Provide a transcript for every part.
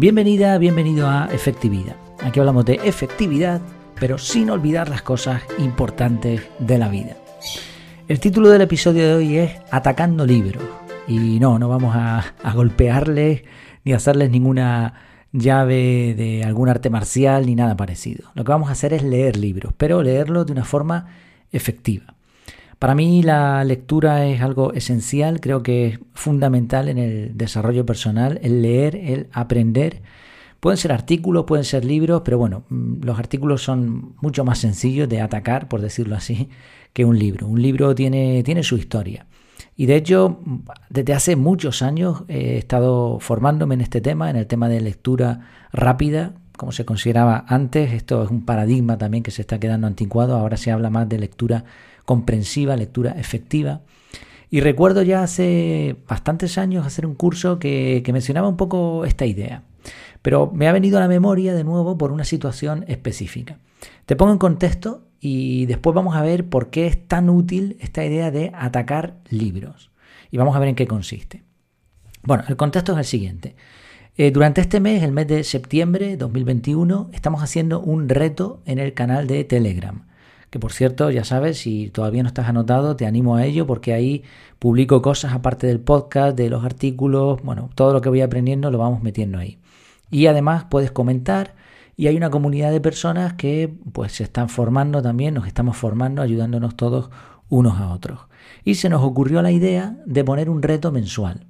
Bienvenida, bienvenido a Efectividad. Aquí hablamos de efectividad, pero sin olvidar las cosas importantes de la vida. El título del episodio de hoy es Atacando libros. Y no, no vamos a, golpearles ni a hacerles ninguna llave de algún arte marcial ni nada parecido. Lo que vamos a hacer es leer libros, pero leerlos de una forma efectiva. Para mí la lectura es algo esencial, creo que es fundamental en el desarrollo personal, el leer, el aprender. Pueden ser artículos, pueden ser libros, pero bueno, mm, los artículos son mucho más sencillos de atacar, por decirlo así, que un libro. Un libro tiene, tiene su historia. Y de hecho, desde hace muchos años he estado formándome en este tema, en el tema de lectura rápida, como se consideraba antes. Esto es un paradigma también que se está quedando anticuado. Ahora se habla más de lectura comprensiva, lectura efectiva. Y recuerdo ya hace bastantes años hacer un curso que, mencionaba un poco esta idea. Pero me ha venido a la memoria de nuevo por una situación específica. Te pongo en contexto y después vamos a ver por qué es tan útil esta idea de atacar libros. Y vamos a ver en qué consiste. Bueno, el contexto es el siguiente. Eh, durante este mes, el mes de septiembre de 2021, estamos haciendo un reto en el canal de Telegram que por cierto, ya sabes, si todavía no estás anotado, te animo a ello porque ahí publico cosas aparte del podcast, de los artículos, bueno, todo lo que voy aprendiendo lo vamos metiendo ahí. Y además puedes comentar y hay una comunidad de personas que pues se están formando también, nos estamos formando, ayudándonos todos unos a otros. Y se nos ocurrió la idea de poner un reto mensual.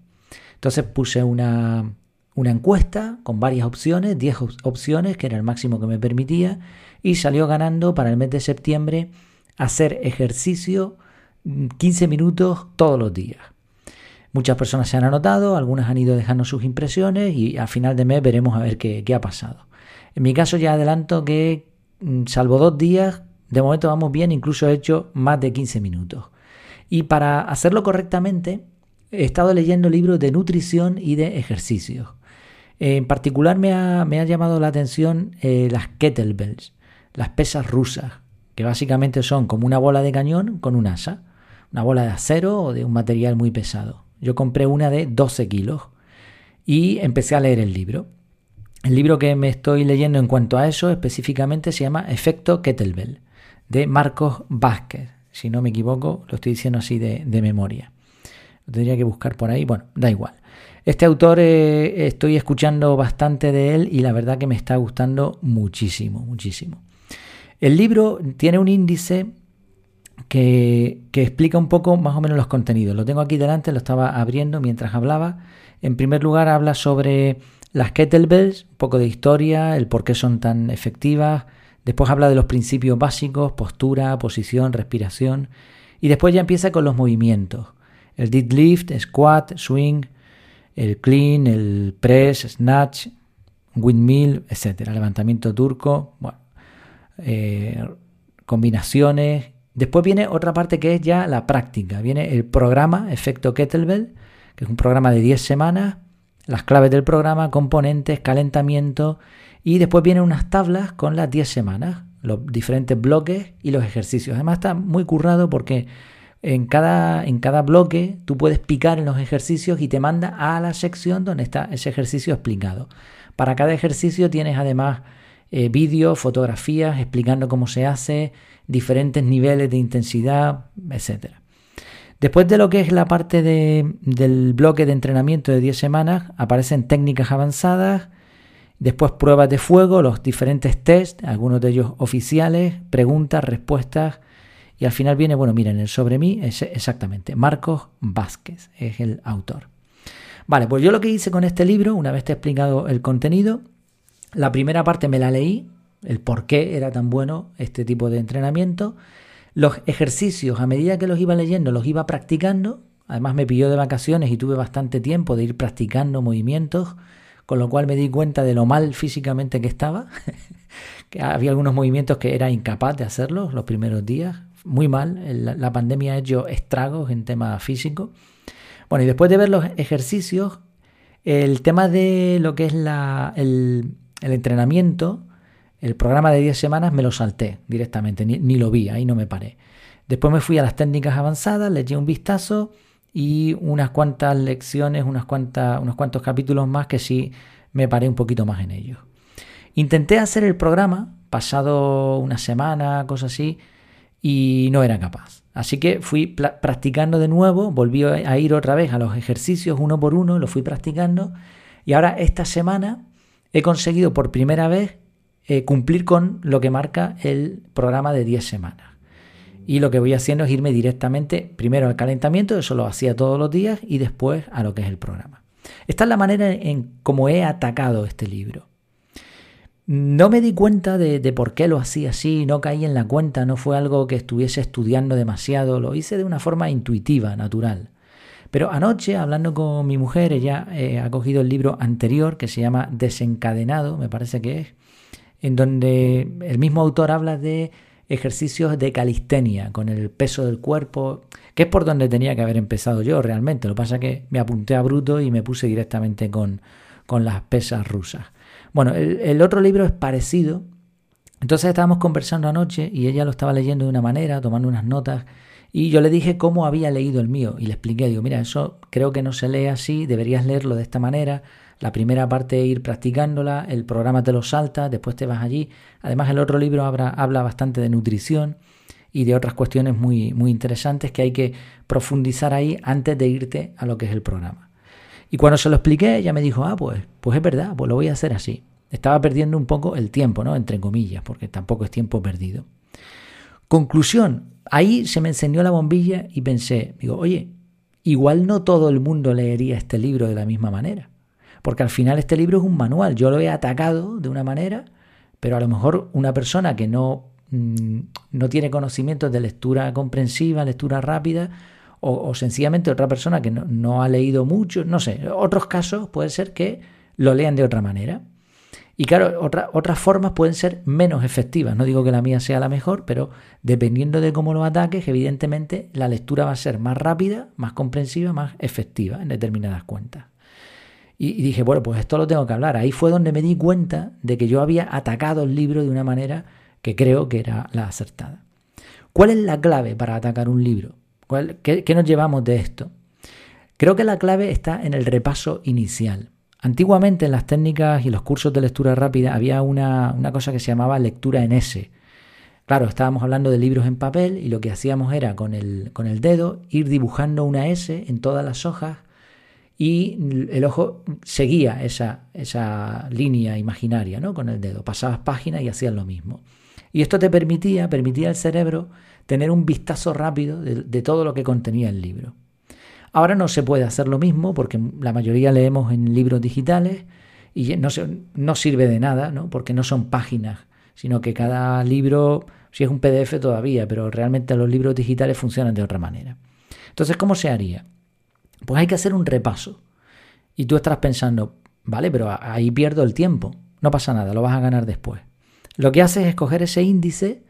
Entonces puse una, una encuesta con varias opciones, 10 opciones, que era el máximo que me permitía, y salió ganando para el mes de septiembre hacer ejercicio 15 mm, minutos todos los días. Muchas personas se han anotado, algunas han ido dejando sus impresiones y a final de mes veremos a ver qué, qué ha pasado. En mi caso ya adelanto que, mm, salvo dos días, de momento vamos bien, incluso he hecho más de 15 minutos. Y para hacerlo correctamente, he estado leyendo libros de nutrición y de ejercicios. En particular me ha, llamado la atención eh, las kettlebells las pesas rusas, que básicamente son como una bola de cañón con un asa, una bola de acero o de un material muy pesado. Yo compré una de 12 kilos y empecé a leer el libro. El libro que me estoy leyendo en cuanto a eso específicamente se llama Efecto Kettlebell, de Marcos Vázquez. Si no me equivoco, lo estoy diciendo así de, memoria. Lo tendría que buscar por ahí. Bueno, da igual. Este autor eh, estoy escuchando bastante de él y la verdad que me está gustando muchísimo, muchísimo. El libro tiene un índice que, explica un poco más o menos los contenidos. Lo tengo aquí delante, lo estaba abriendo mientras hablaba. En primer lugar habla sobre las kettlebells, un poco de historia, el por qué son tan efectivas. Después habla de los principios básicos, postura, posición, respiración. Y después ya empieza con los movimientos. El deadlift, squat, swing, el clean, el press, snatch, windmill, etc. Levantamiento turco. Bueno, eh, combinaciones. Después viene otra parte que es ya la práctica. Viene el programa Efecto Kettlebell, que es un programa de 10 semanas, las claves del programa, componentes, calentamiento, y después vienen unas tablas con las 10 semanas, los diferentes bloques y los ejercicios. Además está muy currado porque en cada, en cada bloque tú puedes picar en los ejercicios y te manda a la sección donde está ese ejercicio explicado. Para cada ejercicio tienes además eh, vídeos, fotografías explicando cómo se hace, diferentes niveles de intensidad, etc. Después de lo que es la parte del bloque de entrenamiento de 10 semanas, aparecen técnicas avanzadas, después pruebas de fuego, los diferentes tests, algunos de ellos oficiales, preguntas, respuestas, y al final viene, bueno, miren, el sobre mí es exactamente, Marcos Vázquez es el autor. Vale, pues yo lo que hice con este libro, una vez te he explicado el contenido, la primera parte me la leí, el por qué era tan bueno este tipo de entrenamiento. Los ejercicios, a medida que los iba leyendo, los iba practicando. Además me pilló de vacaciones y tuve bastante tiempo de ir practicando movimientos, con lo cual me di cuenta de lo mal físicamente que estaba. que había algunos movimientos que era incapaz de hacerlos los primeros días. Muy mal. La pandemia ha hecho estragos en tema físico. Bueno, y después de ver los ejercicios, el tema de lo que es la, el, entrenamiento, el programa de 10 semanas me lo salté directamente, ni, lo vi, ahí no me paré. Después me fui a las técnicas avanzadas, le eché un vistazo y unas cuantas lecciones, unas cuantas, unos cuantos capítulos más que sí me paré un poquito más en ello. Intenté hacer el programa, pasado una semana, cosas así, y no era capaz. Así que fui practicando de nuevo, volví a ir otra vez a los ejercicios uno por uno, lo fui practicando, y ahora esta semana he conseguido por primera vez eh, cumplir con lo que marca el programa de 10 semanas. Y lo que voy haciendo es irme directamente primero al calentamiento, eso lo hacía todos los días, y después a lo que es el programa. Esta es la manera en cómo he atacado este libro. No me di cuenta de, por qué lo hacía así, no caí en la cuenta, no fue algo que estuviese estudiando demasiado, lo hice de una forma intuitiva, natural. Pero anoche, hablando con mi mujer, ella eh, ha cogido el libro anterior que se llama Desencadenado, me parece que es, en donde el mismo autor habla de ejercicios de calistenia con el peso del cuerpo, que es por donde tenía que haber empezado yo realmente. Lo que pasa es que me apunté a bruto y me puse directamente con, con las pesas rusas. Bueno, el, otro libro es parecido. Entonces estábamos conversando anoche y ella lo estaba leyendo de una manera, tomando unas notas. Y yo le dije cómo había leído el mío y le expliqué, digo, mira, eso creo que no se lee así, deberías leerlo de esta manera la primera parte ir practicándola, el programa te lo salta, después te vas allí. Además el otro libro habla, habla bastante de nutrición y de otras cuestiones muy, muy interesantes que hay que profundizar ahí antes de irte a lo que es el programa. Y cuando se lo expliqué, ella me dijo, ah, pues, pues es verdad, pues lo voy a hacer así. Estaba perdiendo un poco el tiempo, ¿no? Entre comillas, porque tampoco es tiempo perdido. Conclusión, ahí se me encendió la bombilla y pensé, digo, oye, igual no todo el mundo leería este libro de la misma manera. Porque al final este libro es un manual. Yo lo he atacado de una manera, pero a lo mejor una persona que no, mm, no tiene conocimientos de lectura comprensiva, lectura rápida, o, sencillamente otra persona que no, ha leído mucho, no sé, otros casos puede ser que lo lean de otra manera. Y claro, otras formas pueden ser menos efectivas. No digo que la mía sea la mejor, pero dependiendo de cómo lo ataques, evidentemente la lectura va a ser más rápida, más comprensiva, más efectiva en determinadas cuentas. Y, dije, bueno, pues esto lo tengo que hablar. Ahí fue donde me di cuenta de que yo había atacado el libro de una manera que creo que era la acertada. ¿Cuál es la clave para atacar un libro? Qué, nos llevamos de esto? Creo que la clave está en el repaso inicial. Antiguamente en las técnicas y los cursos de lectura rápida había una, una, cosa que se llamaba lectura en S. Claro, estábamos hablando de libros en papel y lo que hacíamos era con el, con el dedo ir dibujando una S en todas las hojas y el ojo seguía esa, esa línea imaginaria ¿no? con el dedo. Pasabas páginas y hacías lo mismo. Y esto te permitía, permitía al cerebro tener un vistazo rápido de, todo lo que contenía el libro. Ahora no se puede hacer lo mismo porque la mayoría leemos en libros digitales y no, sirve de nada, ¿no? porque no son páginas, sino que cada libro, si es un PDF todavía, pero realmente los libros digitales funcionan de otra manera. Entonces, ¿cómo se haría? Pues hay que hacer un repaso. Y tú estarás pensando, vale, pero ahí pierdo el tiempo. No pasa nada, lo vas a ganar después. Lo que haces es coger ese índice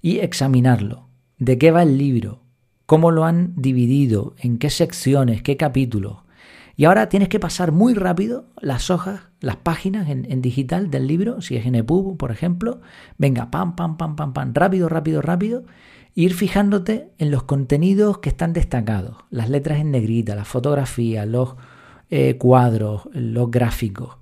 y examinarlo. ¿De qué va el libro? ¿Cómo lo han dividido? ¿En qué secciones? ¿Qué capítulos? Y ahora tienes que pasar muy rápido las hojas, las páginas en, digital del libro, si es en EPUB, por ejemplo. Venga, pam, pam, pam, pam, pam, rápido, rápido, rápido ir fijándote en los contenidos que están destacados, las letras en negrita, las fotografías, los eh, cuadros, los gráficos,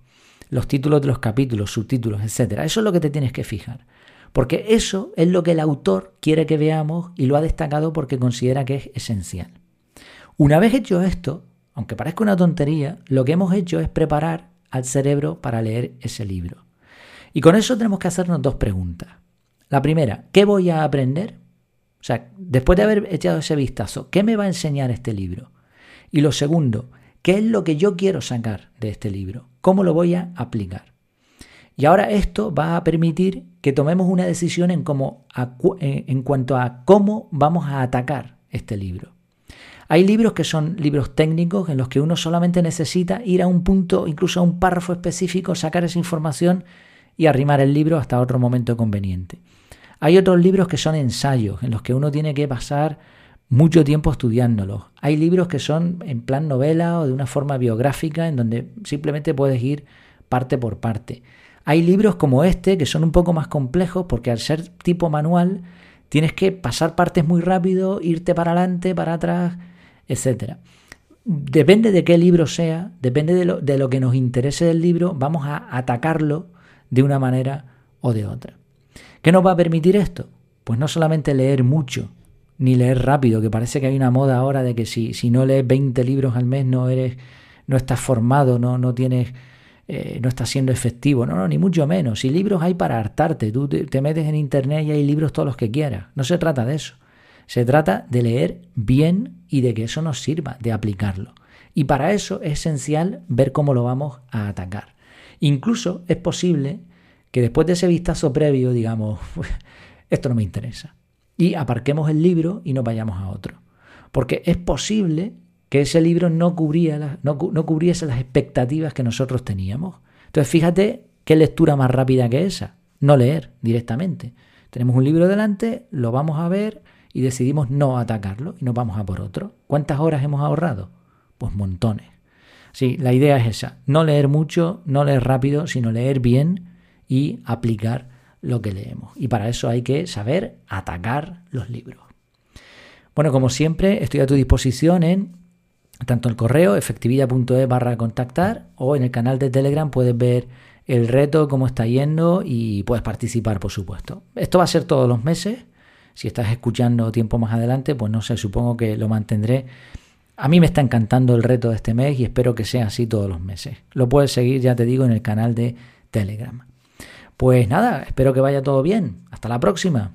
los títulos de los capítulos, subtítulos, etc. Eso es lo que te tienes que fijar. Porque eso es lo que el autor quiere que veamos y lo ha destacado porque considera que es esencial. Una vez hecho esto, aunque parezca una tontería, lo que hemos hecho es preparar al cerebro para leer ese libro. Y con eso tenemos que hacernos dos preguntas. La primera, ¿qué voy a aprender? O sea, después de haber echado ese vistazo, ¿qué me va a enseñar este libro? Y lo segundo, ¿qué es lo que yo quiero sacar de este libro? ¿Cómo lo voy a aplicar? Y ahora esto va a permitir que tomemos una decisión en, cómo, en cuanto a cómo vamos a atacar este libro. Hay libros que son libros técnicos en los que uno solamente necesita ir a un punto, incluso a un párrafo específico, sacar esa información y arrimar el libro hasta otro momento conveniente. Hay otros libros que son ensayos, en los que uno tiene que pasar mucho tiempo estudiándolos. Hay libros que son en plan novela o de una forma biográfica, en donde simplemente puedes ir parte por parte. Hay libros como este que son un poco más complejos porque al ser tipo manual tienes que pasar partes muy rápido, irte para adelante, para atrás, etc. depende de qué libro sea, depende de lo, de lo que nos interese del libro, vamos a atacarlo de una manera o de otra. ¿Qué nos va a permitir esto? Pues no solamente leer mucho, ni leer rápido, que parece que hay una moda ahora de que si, si no lees 20 libros al mes no eres, no estás formado, no, no tienes, eh, no estás siendo efectivo. No, no, ni mucho menos. Si libros hay para hartarte, tú te, metes en internet y hay libros todos los que quieras. No se trata de eso. Se trata de leer bien y de que eso nos sirva, de aplicarlo. Y para eso es esencial ver cómo lo vamos a atacar. Incluso es posible que después de ese vistazo previo digamos, esto no me interesa y aparquemos el libro y nos vayamos a otro. Porque es posible que ese libro no, cubría no, no cubriese las expectativas que nosotros teníamos. Entonces fíjate qué lectura más rápida que esa, no leer directamente. Tenemos un libro delante, lo vamos a ver y decidimos no atacarlo y nos vamos a por otro. ¿Cuántas horas hemos ahorrado? Pues montones. Sí, la idea es esa, no leer mucho, no leer rápido, sino leer bien y aplicar lo que leemos. Y para eso hay que saber atacar los libros. Bueno, como siempre, estoy a tu disposición en tanto el correo efectividad.es barra contactar o en el canal de Telegram puedes ver el reto, cómo está yendo y puedes participar, por supuesto. Esto va a ser todos los meses. Si estás escuchando tiempo más adelante, pues no sé, supongo que lo mantendré. A mí me está encantando el reto de este mes y espero que sea así todos los meses. Lo puedes seguir, ya te digo, en el canal de Telegram. Pues nada, espero que vaya todo bien. Hasta la próxima.